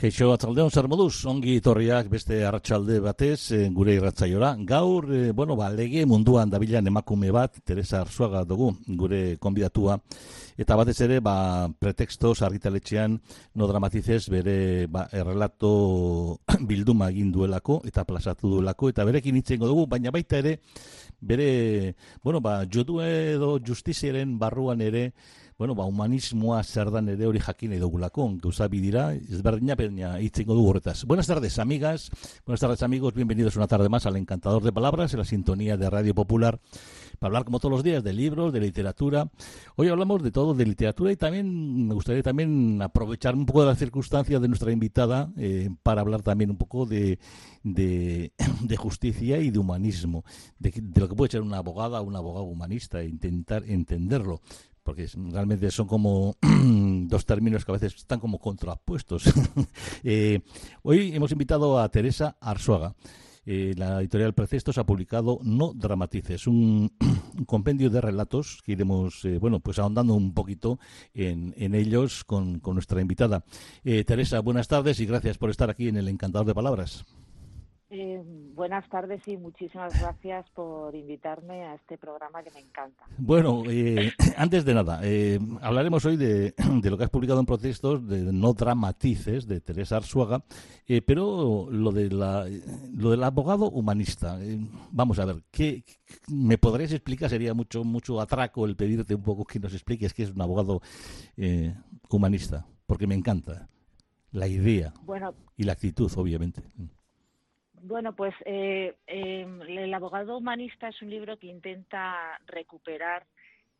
Keixo atzaldeon zer moduz, ongi torriak beste arratsalde batez e, gure irratzaiora. Gaur, e, bueno, ba, lege munduan dabilan emakume bat, Teresa Arzuaga dugu, gure konbidatua. Eta batez ere, ba, pretextos argitaletxean no dramatizez bere ba, errelato bilduma egin duelako eta plazatu duelako. Eta berekin hitzen dugu, baina baita ere, bere, bueno, ba, jodu edo justiziaren barruan ere, bueno, ba, humanismoa zer dan ere hori jakin edo gulako, gauza bidira, ezberdina, baina itzengo du horretaz. Buenas tardes, amigas, buenas tardes, amigos, bienvenidos una tarde más al Encantador de Palabras, en la sintonía de Radio Popular, para hablar como todos los días de libros, de literatura. Hoy hablamos de todo, de literatura, y también me gustaría también aprovechar un poco de las circunstancias de nuestra invitada eh, para hablar también un poco de, de, de justicia y de humanismo, de, de, lo que puede ser una abogada o un abogado humanista, e intentar entenderlo porque realmente son como dos términos que a veces están como contrapuestos. eh, hoy hemos invitado a Teresa Arzuaga. Eh, la editorial Precestos ha publicado No Dramatices, un, un compendio de relatos que iremos, eh, bueno, pues ahondando un poquito en, ellos con, con, nuestra invitada. Teresa, buenas tardes y gracias por estar aquí en el Encantador de Palabras. Eh, buenas tardes y muchísimas gracias por invitarme a este programa que me encanta. Bueno, eh, antes de nada, eh, hablaremos hoy de, de, lo que has publicado en protestos, de No Dramatices, de Teresa Arzuaga, eh, pero lo, de la, lo del abogado humanista. Vamos a ver, ¿qué, ¿me podrías explicar? Sería mucho, mucho atraco el pedirte un poco que nos expliques qué es un abogado eh, humanista, porque me encanta la idea bueno, y la actitud, obviamente. Bueno, pues eh, eh, El abogado humanista es un libro que intenta recuperar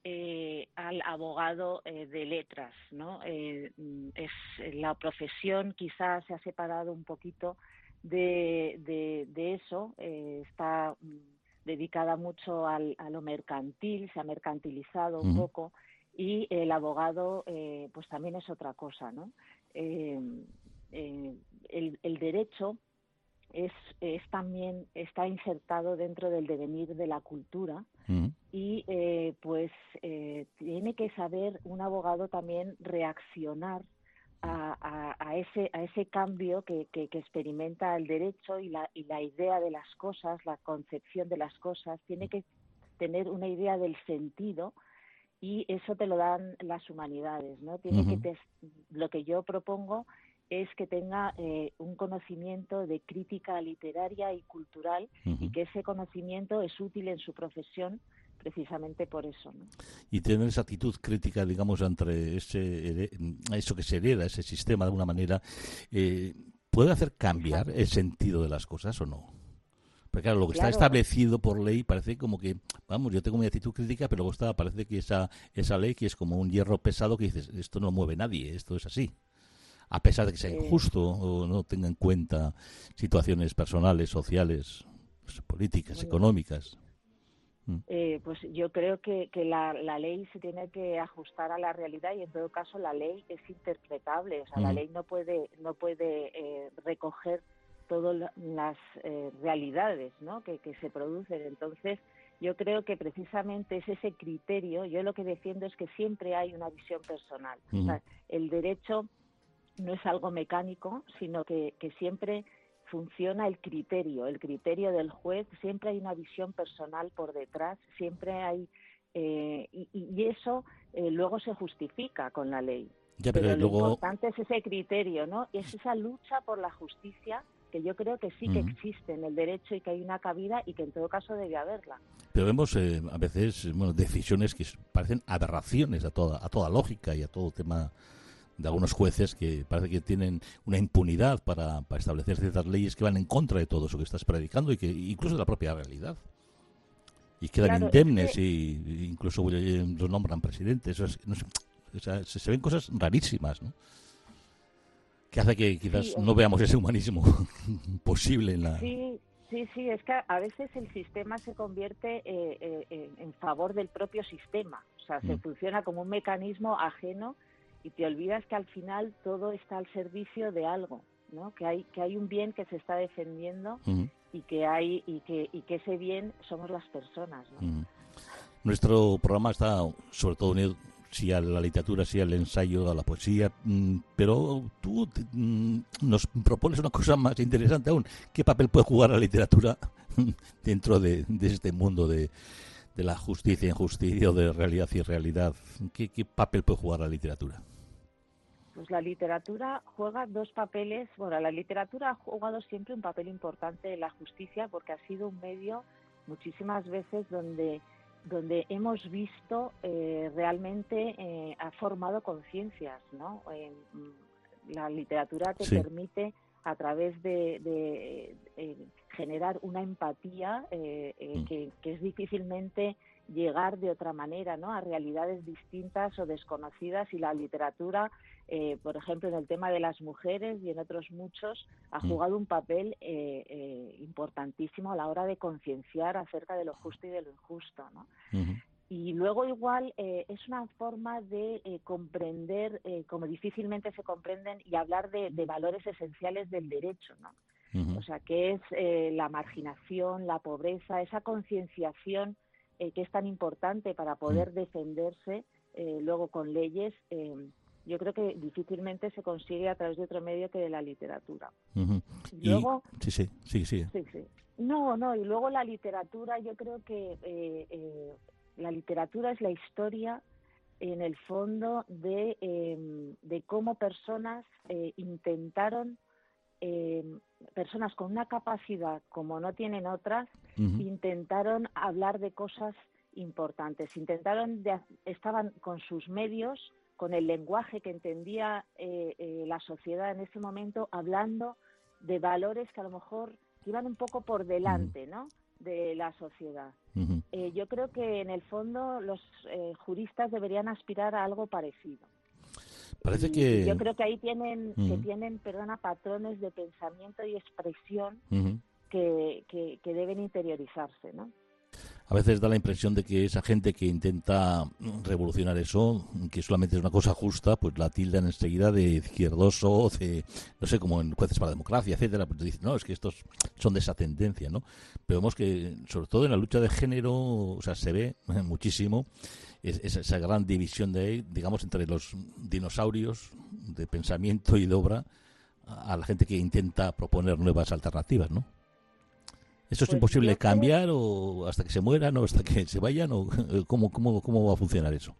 eh, al abogado eh, de letras, ¿no? Eh, es la profesión quizás se ha separado un poquito de, de, de eso, eh, está dedicada mucho al, a lo mercantil, se ha mercantilizado un poco y el abogado eh, pues también es otra cosa, ¿no? El, el derecho es, es también está insertado dentro del devenir de la cultura Mm. y eh, pues eh, tiene que saber un abogado también reaccionar a, a, a ese a ese cambio que, que, que experimenta el derecho y la y la idea de las cosas la concepción de las cosas. Tiene que tener una idea del sentido y eso te lo dan las humanidades no tiene que te, lo que yo propongo es que tenga eh, un conocimiento de crítica literaria y cultural y que ese conocimiento es útil en su profesión precisamente por eso. ¿no? y tener esa actitud crítica, digamos, entre ese, here- eso que se hereda, ese sistema de alguna manera, eh, ¿puede hacer cambiar el sentido de las cosas o no? Porque claro, lo que está establecido por ley parece como que, vamos, yo tengo mi actitud crítica, pero luego está, parece que esa, esa ley que es como un hierro pesado que dices, esto no mueve nadie, esto es así. A pesar de que sea injusto o no tenga en cuenta situaciones personales, sociales, pues, políticas, económicas. Eh, pues yo creo que, que la, la ley se tiene que ajustar a la realidad y en todo caso la ley es interpretable, o sea, la Mm. ley no puede no puede eh, recoger todas la- las eh, realidades ¿no? que, que se producen. Entonces, yo creo que precisamente es ese criterio, yo lo que defiendo es que siempre hay una visión personal. O sea, el derecho no es algo mecánico, sino que, que siempre funciona el criterio, el criterio del juez, siempre hay una visión personal por detrás, siempre hay, eh, y, y eso eh, luego se justifica con la ley. Ya, pero, Pero lo importante es ese criterio, ¿no? Y es esa lucha por la justicia que yo creo que sí que existe en el derecho y que hay una cabida y que en todo caso debe haberla. Pero vemos eh, a veces bueno, decisiones que parecen aberraciones a toda, a toda lógica y a todo tema de algunos jueces que parece que tienen una impunidad para, para establecer ciertas leyes que van en contra de todo eso que estás predicando y que incluso de la propia realidad. Y quedan Claro, es indemnes que- y, incluso los nombran presidentes. Eso es- no sé, o sea, se, se ven cosas rarísimas, ¿no? Que hace que quizás Sí, no veamos ese humanismo posible en la... Sí, Sí, sí, es que a veces el sistema se convierte eh, eh, en favor del propio sistema, o sea, se mm. funciona como un mecanismo ajeno y te olvidas que al final todo está al servicio de algo, ¿no? Que hay que hay un bien que se está defendiendo y que hay y que y que ese bien somos las personas, ¿no? Nuestro programa está sobre todo unido sí a la literatura, sí al ensayo, a la poesía, mm, pero tú mm, nos propones una cosa más interesante aún. ¿Qué papel puede jugar la literatura dentro de, este mundo de, la justicia e injusticia, o de realidad y realidad? ¿Qué, ¿Qué papel puede jugar la literatura? Pues la literatura juega dos papeles. Bueno, la literatura ha jugado siempre un papel importante en la justicia porque ha sido un medio muchísimas veces donde donde hemos visto eh, realmente eh, ha formado conciencias, ¿no? Mm, la literatura te permite a través de, eh, generar una empatía mm. que, que, es difícilmente llegar de otra manera ¿no? a realidades distintas o desconocidas y la literatura, eh, por ejemplo, en el tema de las mujeres y en otros muchos, ha mm. jugado un papel eh, eh, importantísimo a la hora de concienciar acerca de lo justo y de lo injusto. ¿no? Y luego igual es una forma de comprender, como difícilmente se comprenden, y hablar de, valores esenciales del derecho. ¿no? O sea, que es la marginación, la pobreza, esa concienciación eh, que es tan importante para poder mm. defenderse eh, luego con leyes, eh, yo creo que difícilmente se consigue a través de otro medio que de la literatura. Luego, sí, sí, sí, sí. No, no, y luego la literatura, yo creo que la literatura es la historia en el fondo de, em, de cómo personas intentaron personas con una capacidad como no tienen otras intentaron hablar de cosas importantes, intentaron, estaban con sus medios, con el lenguaje que entendía eh, eh, la sociedad en ese momento, hablando de valores que a lo mejor iban un poco por delante, ¿no? de la sociedad. Eh, yo creo que en el fondo los juristas deberían aspirar a algo parecido. Parece que yo creo que ahí tienen que tienen, perdona, patrones de pensamiento y expresión que, que, deben interiorizarse, ¿no? A veces da la impresión de que esa gente que intenta revolucionar eso, que solamente es una cosa justa, pues la tildan enseguida de izquierdoso, de, no sé, como en jueces para la democracia, etcétera. Pues dicen, no, es que estos son de esa tendencia, ¿no? Pero vemos que, sobre todo en la lucha de género, o sea, se ve muchísimo esa gran división de, digamos, entre los dinosaurios de pensamiento y de obra a la gente que intenta proponer nuevas alternativas, ¿no? ¿Eso es pues imposible cambiar o hasta que se mueran o hasta que se vayan o cómo, cómo, cómo va a funcionar eso?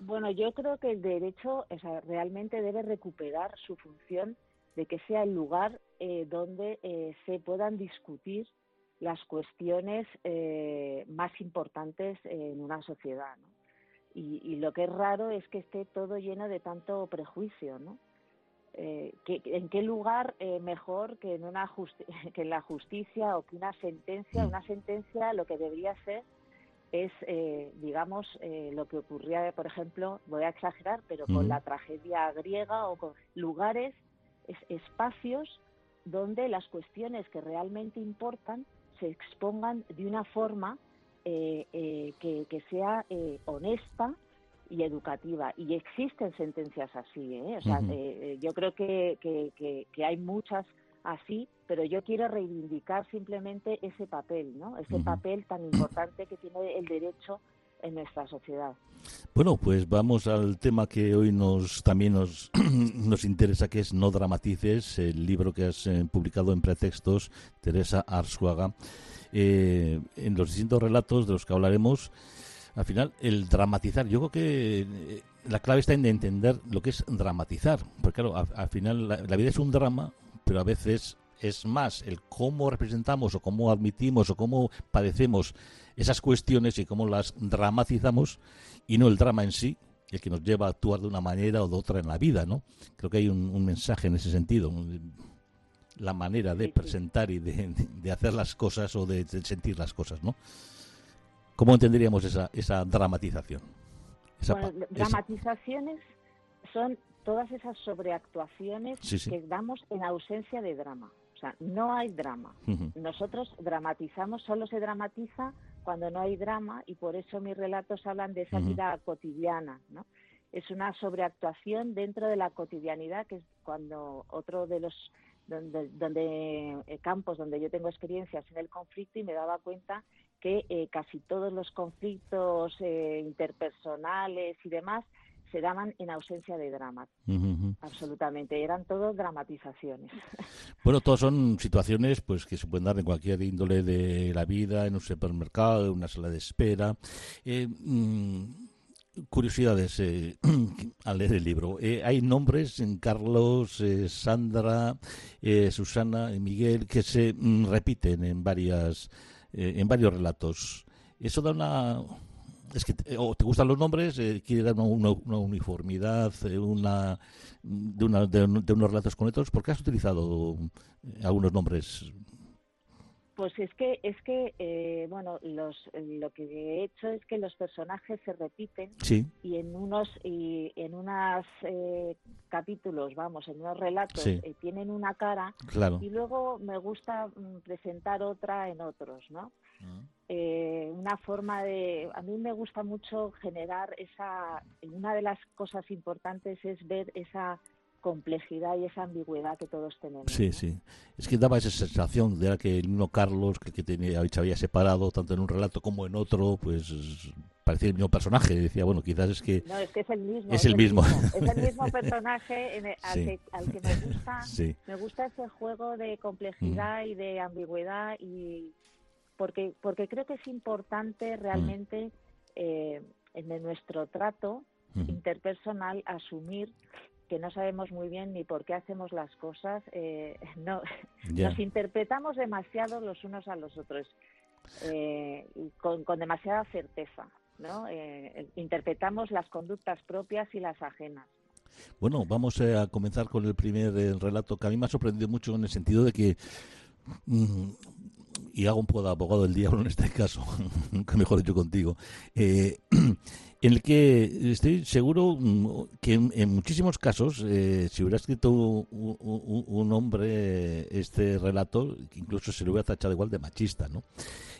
Bueno, yo creo que el derecho realmente debe recuperar su función de que sea el lugar eh, donde eh, se puedan discutir las cuestiones eh, más importantes en una sociedad. ¿no? Y, y, lo que es raro es que esté todo lleno de tanto prejuicio, ¿no? Eh, que, ¿En qué lugar eh, mejor que en, una que en la justicia o que una sentencia? Mm. Una sentencia lo que debería ser es, eh, digamos, eh, lo que ocurría, por ejemplo, voy a exagerar, pero con la tragedia griega o con lugares, es, espacios donde las cuestiones que realmente importan se expongan de una forma que, que, sea honesta y educativa. Y existen sentencias así, ¿eh? O sea, eh, eh, yo creo que, que, que, hay muchas así, pero yo quiero reivindicar simplemente ese papel, ¿no? Ese papel tan importante que tiene el derecho en nuestra sociedad. Bueno, pues vamos al tema que hoy nos también nos, nos interesa, que es No dramatices, el libro que has publicado en Pretextos, Teresa Arzuaga. en los distintos relatos de los que hablaremos, al final, el dramatizar, yo creo que eh, la clave está en entender lo que es dramatizar. Porque claro, al, final la, vida es un drama, pero a veces es más el cómo representamos o cómo admitimos o cómo padecemos esas cuestiones y cómo las dramatizamos y no el drama en sí, el que nos lleva a actuar de una manera o de otra en la vida, ¿no? Creo que hay un, mensaje en ese sentido, la manera de presentar y de, hacer las cosas o de sentir las cosas, ¿no? ¿Cómo entenderíamos esa, esa dramatización? dramatizaciones son todas esas sobreactuaciones que damos en ausencia de drama. O sea, no hay drama. Nosotros dramatizamos, solo se dramatiza cuando no hay drama y por eso mis relatos hablan de esa vida cotidiana, ¿no? Es una sobreactuación dentro de la cotidianidad, que es cuando otro de los donde, donde eh, campos donde yo tengo experiencias en el conflicto y me daba cuenta que eh, casi todos los conflictos eh, interpersonales y demás se daban en ausencia de drama. Absolutamente, eran todos dramatizaciones. Bueno, todas son situaciones pues que se pueden dar en cualquier índole de la vida, en un supermercado, en una sala de espera. Eh, mm, curiosidades eh, al leer el libro. Eh, hay nombres en Carlos, Sandra, Susana Miguel que se mm, repiten en varias en varios relatos. Eso da una es que te, o te gustan los nombres, eh, quiere dar una, uniformidad, eh, una, de, una de, unos relatos con otros. ¿Por qué has utilizado eh, algunos nombres? Pues es que es que eh, bueno los lo que he hecho es que los personajes se repiten y en unos y en unos capítulos vamos en unos relatos tienen una cara y luego me gusta mm, presentar otra en otros no eh, una forma de a mí me gusta mucho generar esa una de las cosas importantes es ver esa complejidad y esa ambigüedad que todos tenemos. Sí, sí. Es que daba esa sensación de que el uno Carlos, que, que tenía, se había separado tanto en un relato como en otro, pues parecía el mismo personaje. Decía, bueno, quizás es que... No, es que es el mismo. Es, el, mismo. Es el mismo personaje al, que, al, que, me gusta. Me gusta ese juego de complejidad mm. y de ambigüedad y porque, porque creo que es importante realmente eh, en nuestro trato interpersonal asumir que no sabemos muy bien ni por qué hacemos las cosas, eh, no, nos interpretamos demasiado los unos a los otros, eh, con, con, demasiada certeza, ¿no? interpretamos las conductas propias y las ajenas. Bueno, vamos a comenzar con el primer relato que a mí me ha sorprendido mucho en el sentido de que mm, y hago un poco de abogado del diablo en este caso, nunca mejor dicho contigo, eh, en el que estoy seguro mm, que en, muchísimos casos, eh, si hubiera escrito un, hombre este relato, incluso se lo hubiera tachado igual de machista, ¿no?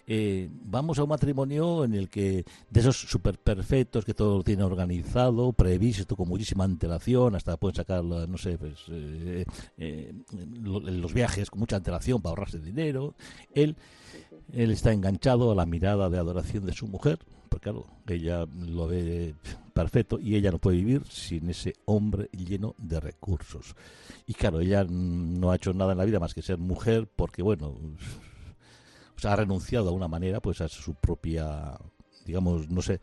Eh, vamos a un matrimonio en el que de esos super perfectos que todo lo tiene organizado, previsto con muchísima antelación, hasta pueden sacar, no sé, pues, eh, eh, los viajes con mucha antelación para ahorrarse dinero. Él, él está enganchado a la mirada de adoración de su mujer, porque claro, ella lo ve perfecto y ella no puede vivir sin ese hombre lleno de recursos. Y claro, ella no ha hecho nada en la vida más que ser mujer, porque bueno ha renunciado a una manera pues a su propia digamos no sé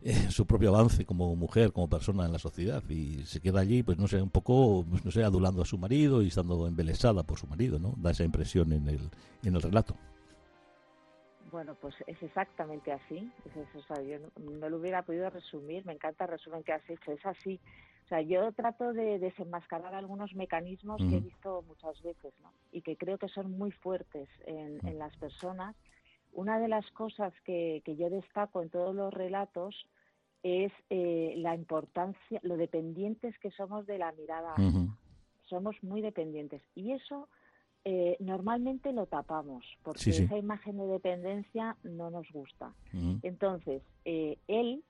eh, su propio avance como mujer como persona en la sociedad. Y se queda allí pues no sé un poco pues, no sé adulando a su marido y estando embelesada por su marido no da esa impresión en el en el relato bueno, pues es exactamente así. yo no, lo hubiera podido resumir. Me encanta el resumen que has hecho. Es así sea, yo trato de desenmascarar algunos mecanismos que he visto muchas veces, ¿no? Y que creo que son muy fuertes en, las personas. Una de las cosas que, yo destaco en todos los relatos es eh, la importancia, lo dependientes que somos de la mirada. Somos muy dependientes. Y eso eh, normalmente lo tapamos, porque esa imagen de dependencia no nos gusta. Entonces, eh, él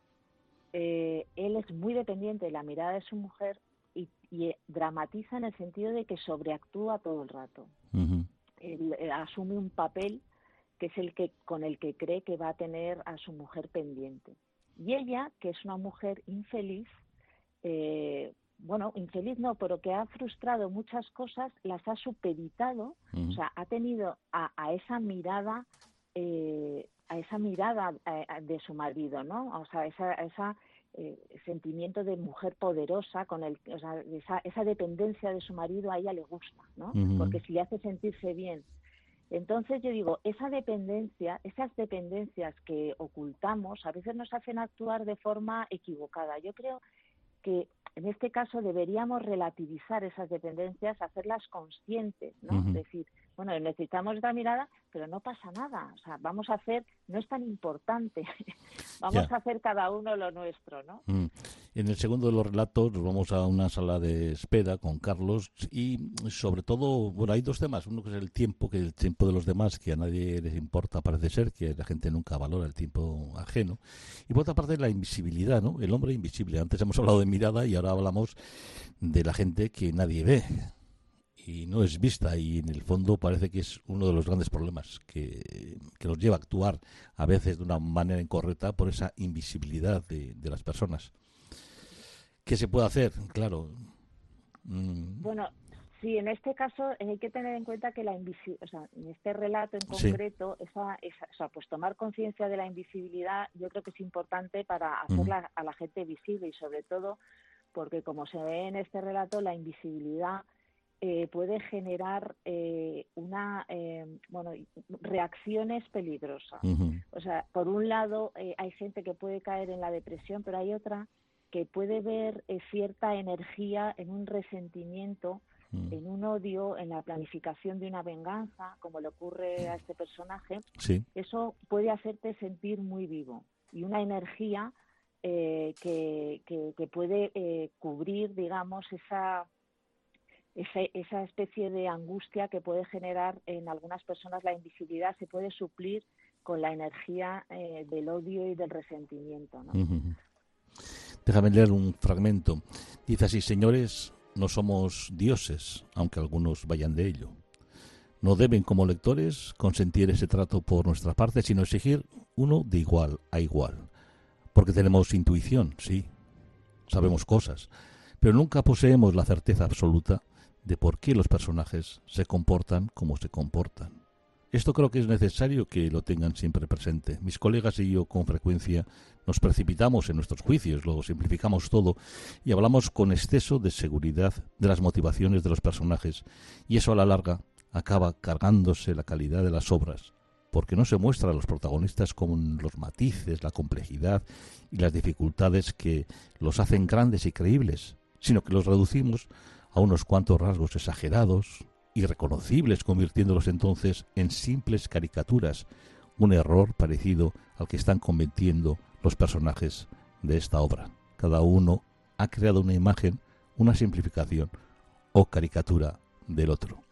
eh, él es muy dependiente de la mirada de su mujer y, eh, dramatiza en el sentido de que sobreactúa todo el rato. él, eh, asume un papel que es el que con el que cree que va a tener a su mujer pendiente. Y ella, que es una mujer infeliz, bueno, infeliz no, pero que ha frustrado muchas cosas, las ha supeditado, o sea, ha tenido a, a esa mirada a esa mirada eh, de su marido, ¿no? O sea, esa, esa eh, sentimiento de mujer poderosa, con el, o sea, esa, esa dependencia de su marido a ella le gusta, ¿no? Porque si le hace sentirse bien. Entonces yo digo, esa dependencia, esas dependencias que ocultamos, a veces nos hacen actuar de forma equivocada. Yo creo que en este caso deberíamos relativizar esas dependencias, hacerlas conscientes, ¿no? Es decir, bueno, necesitamos esta mirada, pero no pasa nada, o sea, vamos a hacer, no es tan importante, vamos a hacer cada uno lo nuestro, ¿no? Mm. En el segundo de los relatos nos vamos a una sala de espera con Carlos y sobre todo, bueno, hay dos temas. Uno que es el tiempo, que el tiempo de los demás, que a nadie les importa, parece ser, que la gente nunca valora el tiempo ajeno. Y por otra parte, la invisibilidad, ¿no? El hombre invisible. Antes hemos hablado de mirada y ahora hablamos de la gente que nadie ve y no es vista y en el fondo parece que es uno de los grandes problemas que, que nos lleva a actuar a veces de una manera incorrecta por esa invisibilidad de, de las personas. ¿Qué se puede hacer? Claro. Mm. Bueno, sí, en este caso hay que tener en cuenta que la invisibilidad, o sea, en este relato en concreto, esa, o sea, pues tomar conciencia de la invisibilidad yo creo que es importante para hacerla a la gente visible y sobre todo porque como se ve en este relato, la invisibilidad eh, puede generar eh, una eh, bueno reacciones peligrosas. O sea, por un lado hay gente que puede caer en la depresión, pero hay otra que puede ver eh, cierta energía en un resentimiento, mm. en un odio, en la planificación de una venganza, como le ocurre a este personaje, eso puede hacerte sentir muy vivo y una energía eh, que, que, puede eh, cubrir, digamos, esa, esa, esa, especie de angustia que puede generar en algunas personas la invisibilidad, se puede suplir con la energía del odio y del resentimiento. ¿no? Déjame leer un fragmento. Dice así, señores, no somos dioses, aunque algunos vayan de ello. No deben, como lectores, consentir ese trato por nuestra parte, sino exigir uno de igual a igual. Porque tenemos intuición, sí, sabemos cosas, pero nunca poseemos la certeza absoluta de por qué los personajes se comportan como se comportan. Esto creo que es necesario que lo tengan siempre presente. Mis colegas y yo con frecuencia nos precipitamos en nuestros juicios, lo simplificamos todo y hablamos con exceso de seguridad de las motivaciones de los personajes y eso a la larga acaba cargándose la calidad de las obras porque no se muestra a los protagonistas con los matices, la complejidad y las dificultades que los hacen grandes y creíbles, sino que los reducimos a unos cuantos rasgos exagerados, irreconocibles, convirtiéndolos entonces en simples caricaturas, un error parecido al que están cometiendo los personajes de esta obra. Cada uno ha creado una imagen, una simplificación o caricatura del otro.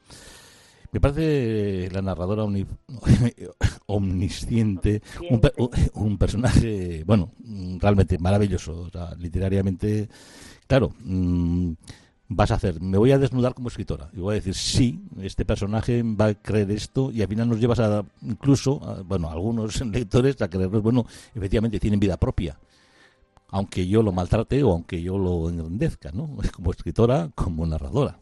Me parece la narradora omnisciente, un, personaje, bueno, realmente maravilloso, literariamente, claro, mm, vas a hacer, me voy a desnudar como escritora. Y voy a decir, sí, este personaje va a creer esto y al final nos llevas a, incluso, bueno, algunos lectores a creerlos, bueno, efectivamente tienen vida propia. Aunque yo lo maltrate o aunque yo lo engrandezca, ¿no? Como escritora, como narradora.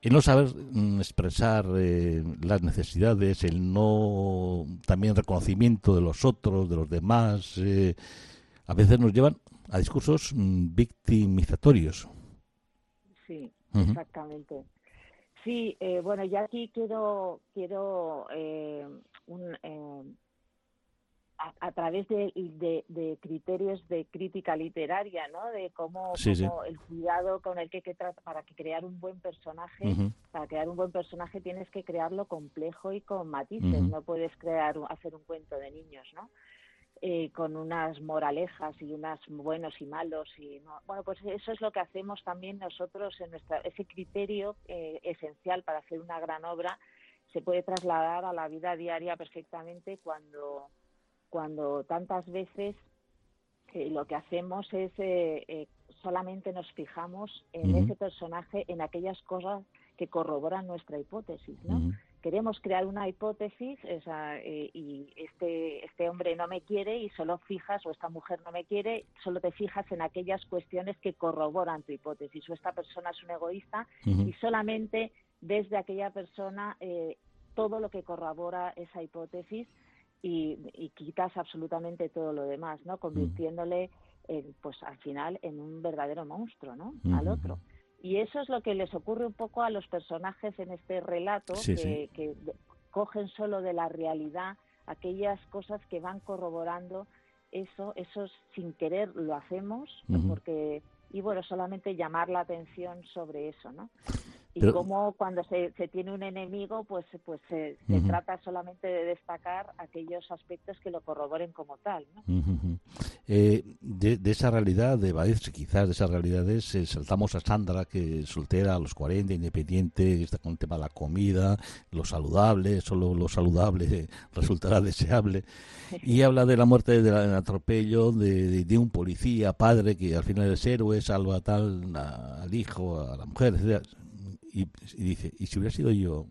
El no saber mm, expresar eh, las necesidades, el no también reconocimiento de los otros, de los demás, eh, a veces nos llevan a discursos mm, exactamente. Sí, eh, bueno, ya aquí quiero, quiero eh, un, eh, a, través de, de, criterios de crítica literaria, ¿no? De cómo, el cuidado con el que, que para que crear un buen personaje, para crear un buen personaje tienes que crearlo complejo y con matices, no puedes crear hacer un cuento de niños, ¿no? Eh, con unas moralejas y unas buenos y malos y bueno pues eso es lo que hacemos también nosotros en nuestra ese criterio eh, esencial para hacer una gran obra se puede trasladar a la vida diaria perfectamente cuando cuando tantas veces eh, lo que hacemos es solamente nos fijamos en ese personaje en aquellas cosas que corroboran nuestra hipótesis no queremos crear una hipótesis eh, y este, este hombre no me quiere y solo fijas, o esta mujer no me quiere, solo te fijas en aquellas cuestiones que corroboran tu hipótesis, o esta persona es un egoísta y solamente desde aquella persona eh, todo lo que corrobora esa hipótesis y, quitas absolutamente todo lo demás, ¿no? Convirtiéndole, pues al final, en un verdadero monstruo, ¿no? Al otro. Y eso es lo que les ocurre un poco a los personajes en este relato, que, cogen solo de la realidad aquellas cosas que van corroborando eso, eso sin querer lo hacemos, porque y bueno, solamente llamar la atención sobre eso, ¿no? Y cómo cuando se, se, tiene un enemigo, pues, pues se, trata solamente de destacar aquellos aspectos que lo corroboren como tal. Eh, de, esa realidad de Baez, quizás de esas realidades, eh, saltamos a Sandra, que soltera a los 40, independiente, está con el tema de la comida, lo saludable, solo lo saludable resultará deseable, y habla de la muerte del atropello de, de, un policía, padre, que al final es héroe, salva tal al hijo, a la mujer, etc y, dice, y si hubiera sido yo,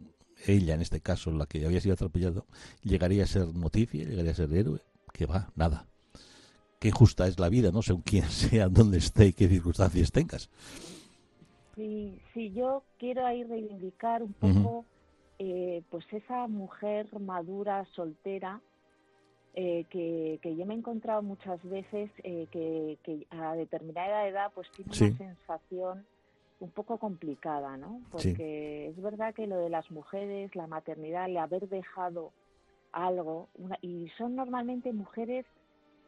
ella en este caso, la que había sido atropellado, llegaría a ser noticia, llegaría a ser héroe, que va, nada. Qué justa es la vida, no según quién sea, dónde esté y qué circunstancias tengas. Sí, sí, yo quiero ahí reivindicar un poco, eh, pues esa mujer madura, soltera, eh, que, que, yo me he encontrado muchas veces eh, que, que, a determinada edad pues tiene una sensación un poco complicada, ¿no? Porque es verdad que lo de las mujeres, la maternidad, el haber dejado algo, y son normalmente mujeres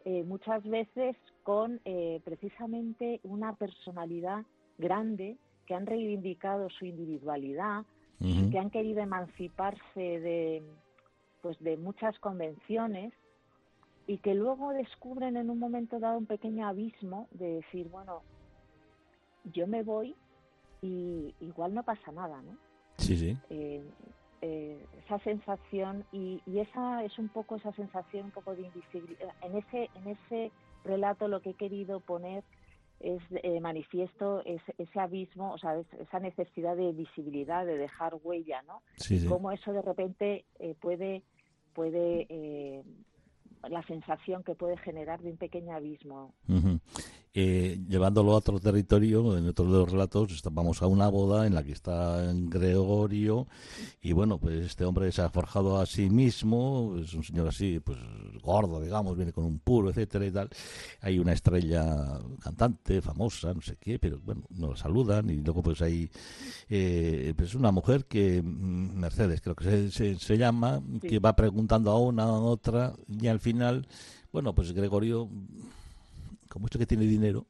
eh, muchas veces con eh, precisamente una personalidad grande, que han reivindicado su individualidad, que han querido emanciparse de, pues, de muchas convenciones y que luego descubren en un momento dado un pequeño abismo de decir, bueno, yo me voy y igual no pasa nada, ¿no? Sí, sí. Eh, eh, esa sensación y, esa es un poco esa sensación un poco de invisibilidad. En ese en ese relato lo que he querido poner es eh, manifiesto ese, ese abismo, o sea, esa necesidad de visibilidad, de dejar huella, ¿no? Sí, sí. Cómo eso de repente puede puede la sensación que puede generar de un pequeño abismo. Eh, llevándolo a otro territorio, en otro de los relatos, vamos a una boda en la que está Gregorio y bueno, pues este hombre se ha forjado a sí mismo, es un señor así, pues gordo, digamos, viene con un puro, etcétera y tal. Hay una estrella cantante, famosa, no sé qué, pero bueno, nos saludan y luego pues hay eh, pues una mujer que, mm, Mercedes creo que se, se, llama, que va preguntando a una, a otra y al final, bueno, pues Gregorio como esto que tiene dinero,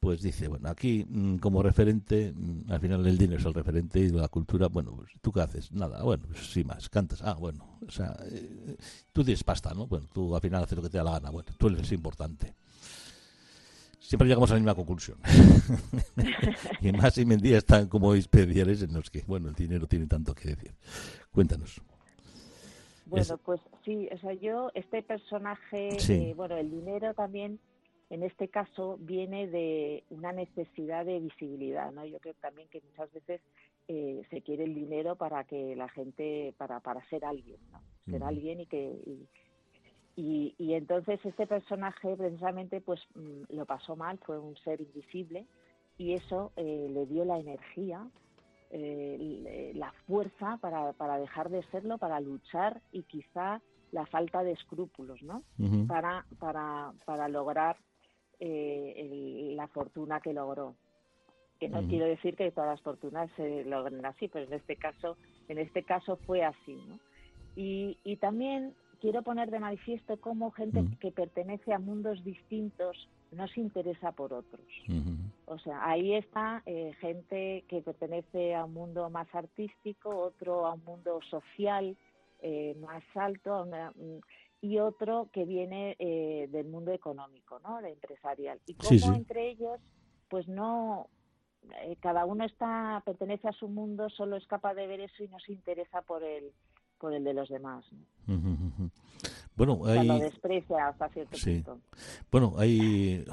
pues dice, bueno, aquí mm, como referente, mm, al final el dinero es el referente y la cultura, bueno, pues, ¿tú qué haces? Nada, bueno, pues sí más, cantas, ah, bueno, o sea, eh, tú tienes pasta, ¿no? Bueno, tú al final haces lo que te da la gana, bueno, tú eres importante. Siempre llegamos a la misma conclusión. y más y Mendía están como especiales en los que, bueno, el dinero tiene tanto que decir. Cuéntanos. Bueno, pues sí, o sea, yo, este personaje, eh, bueno, el dinero también en este caso viene de una necesidad de visibilidad, ¿no? Yo creo también que muchas veces eh, se quiere el dinero para que la gente, para, para ser alguien, ¿no? Ser alguien y que... Y, y, entonces este personaje precisamente pues mm, lo pasó mal, fue un ser invisible y eso eh, le dio la energía, eh, la fuerza para, para dejar de serlo, para luchar y quizá la falta de escrúpulos, ¿no? para, para, para lograr eh, la fortuna que logró. Que no quiero decir que todas las fortunas se logren así, pero en este caso, en este caso fue así, ¿no? Y, y también quiero poner de manifiesto cómo gente que pertenece a mundos distintos no se interesa por otros. O sea, ahí está eh, gente que pertenece a un mundo más artístico, otro a un mundo social eh, más alto, y otro que viene eh, del mundo económico, ¿no? De empresarial. Y cómo entre ellos, pues no, eh, cada uno está pertenece a su mundo, solo es capaz de ver eso y no se interesa por el por el de los demás. Bueno, hay... lo desprecia hasta cierto punto. Bueno, hay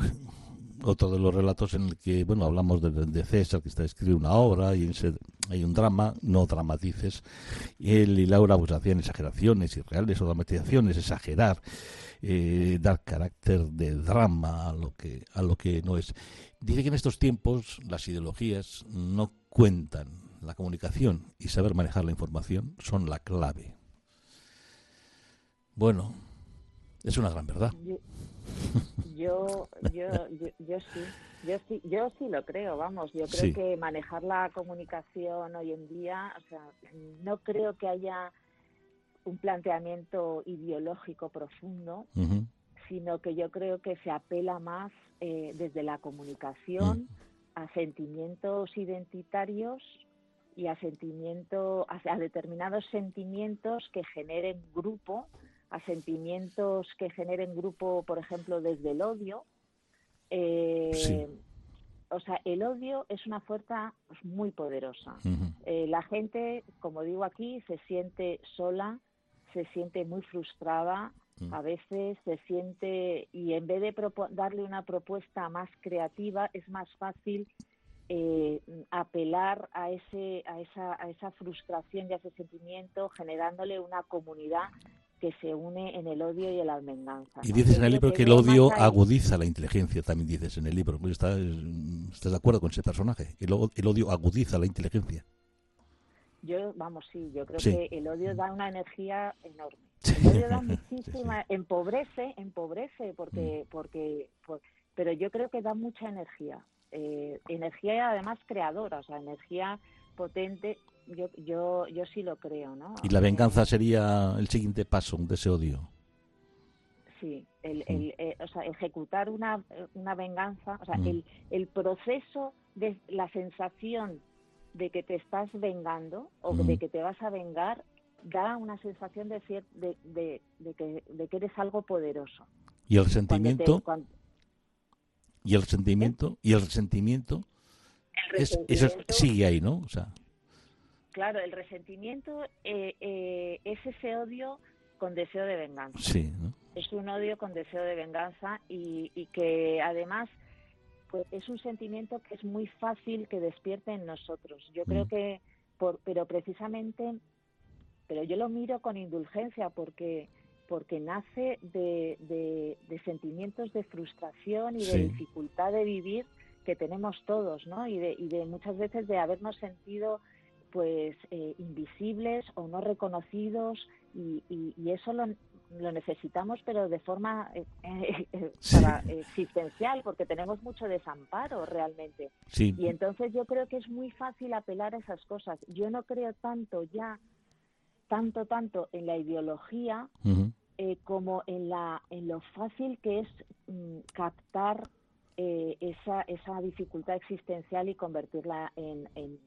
otro de los relatos en el que, bueno, hablamos de, César, que está escribe una obra y hay un drama, no dramatices. Él y Laura pues hacían exageraciones irreales o dramatizaciones, exagerar, eh, dar carácter de drama a lo que a lo que no es. Dice que en estos tiempos las ideologías no cuentan. La comunicación y saber manejar la información son la clave. Bueno, es una gran verdad. Yo, yo, yo, sí, yo sí, yo sí lo creo, vamos, yo creo que manejar la comunicación hoy en día, o sea, no creo que haya un planteamiento ideológico profundo, sino que yo creo que se apela más eh, desde la comunicación mm. a sentimientos identitarios y a sentimiento, a, determinados sentimientos que generen grupo, a sentimientos que generen grupo, por ejemplo, desde el odio. Eh, o sea, el odio es una fuerza muy poderosa. Eh, la gente, como digo aquí, se siente sola, se siente muy frustrada, mm. a veces se siente, y en vez de darle una propuesta más creativa, es más fácil eh, apelar a, ese, a, esa, a esa frustración y a ese sentimiento, generándole una comunidad que se une en el odio y en la venganza. Y dices en el libro que el odio agudiza la inteligencia, también dices en el libro. ¿Estás, estás de acuerdo con ese personaje? El, el, odio agudiza la inteligencia. Yo, vamos, sí, yo creo que el odio da una energía enorme. El odio da muchísima, empobrece, empobrece, porque, mm. porque, pero yo creo que da mucha energía eh, energía además creadora, o sea, energía potente, yo, yo, yo sí lo creo, ¿no? ¿Y la venganza sería el siguiente paso de ese odio? Sí, el, el, eh, o sea, ejecutar una, una venganza, o sea, el, el proceso de la sensación de que te estás vengando o de que te vas a vengar da una sensación de, de, de, de, que, de que eres algo poderoso. ¿Y el sentimiento? y el resentimiento y el resentimiento, es, eso sigue ahí no o sea claro el resentimiento eh, eh, es ese odio con deseo de venganza sí es un odio con deseo de venganza y, y que además pues es un sentimiento que es muy fácil que despierte en nosotros yo creo mm. que por, pero precisamente pero yo lo miro con indulgencia porque porque nace de, de, sentimientos de frustración y de dificultad de vivir que tenemos todos, ¿no? Y de, y de muchas veces de habernos sentido pues eh, invisibles o no reconocidos y, y, eso lo, lo, necesitamos pero de forma eh, eh, existencial porque tenemos mucho desamparo realmente. Y entonces yo creo que es muy fácil apelar a esas cosas. Yo no creo tanto ya tanto tanto en la ideología eh, como en, la, en lo fácil que es mm, captar eh, esa, esa dificultad existencial y convertirla en, en,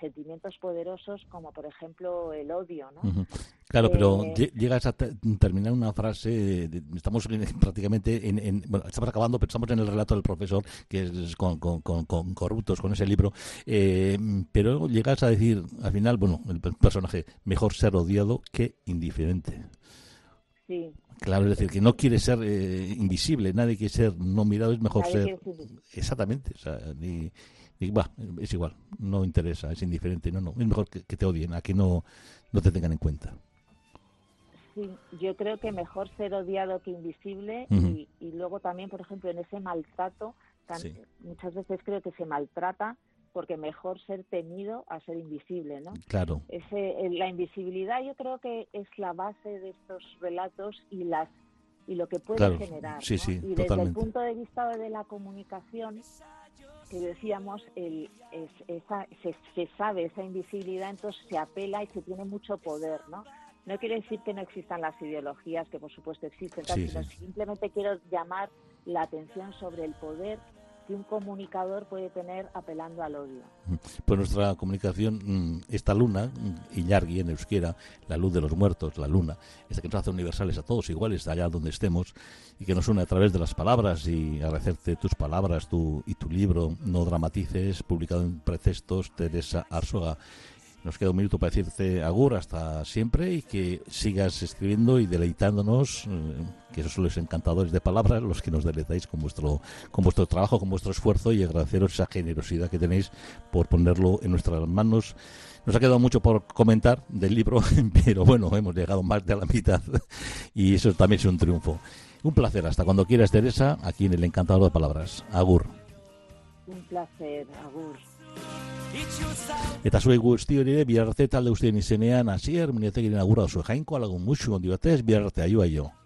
sentimientos poderosos como por ejemplo el odio. ¿no? Claro, pero eh, llegas a terminar una frase, estamos prácticamente en, bueno, estamos acabando, pero estamos en el relato del profesor, que es con, con, con, corruptos, con ese libro, pero llegas a decir al final, bueno, el personaje, mejor ser odiado que indiferente. Claro, es decir, que no quiere ser eh, invisible, nadie quiere ser no mirado, es mejor ser. Exactamente, o sea, ni, es igual, no interesa, es indiferente, no, no, es mejor que, te odien, a que no, no te tengan en cuenta. Sí, yo creo que mejor ser odiado que invisible y, y, luego también, por ejemplo, en ese maltrato, muchas veces creo que se maltrata porque mejor ser temido a ser invisible, ¿no? Claro. Ese, la invisibilidad yo creo que es la base de estos relatos y las y lo que puede generar. Sí, sí, y desde el punto de vista de la comunicación, que decíamos, el, es, esa, se, se, sabe esa invisibilidad, entonces se apela y se tiene mucho poder, ¿no? No quiere decir que no existan las ideologías, que por supuesto existen, sino simplemente quiero llamar la atención sobre el poder un comunicador puede tener apelando al odio. Pues nuestra comunicación, mm, esta luna, mm, Iñargui en euskera, la luz de los muertos, la luna, esta que nos hace universales a todos iguales, allá donde estemos, y que nos une a través de las palabras, y agradecerte tus palabras tu, y tu libro, No dramatices, publicado en Precestos, Teresa Arsoga. Nos queda un minuto para decirte agur hasta siempre y que sigas escribiendo y deleitándonos, eh, que esos son los encantadores de palabras, los que nos deleitáis con vuestro, con vuestro trabajo, con vuestro esfuerzo y agradeceros esa generosidad que tenéis por ponerlo en nuestras manos. Nos ha quedado mucho por comentar del libro, pero bueno, hemos llegado más de la mitad y eso también es un triunfo. Un placer, hasta cuando quieras, Teresa, aquí en el Encantador de Palabras. Agur. Un placer, agur. Eta zuei guzti hori ere, bihar talde guztien izenean, hasier, muniatekin agurra oso jainko, alagun musu, ondi batez, bihar arte, aio, aio.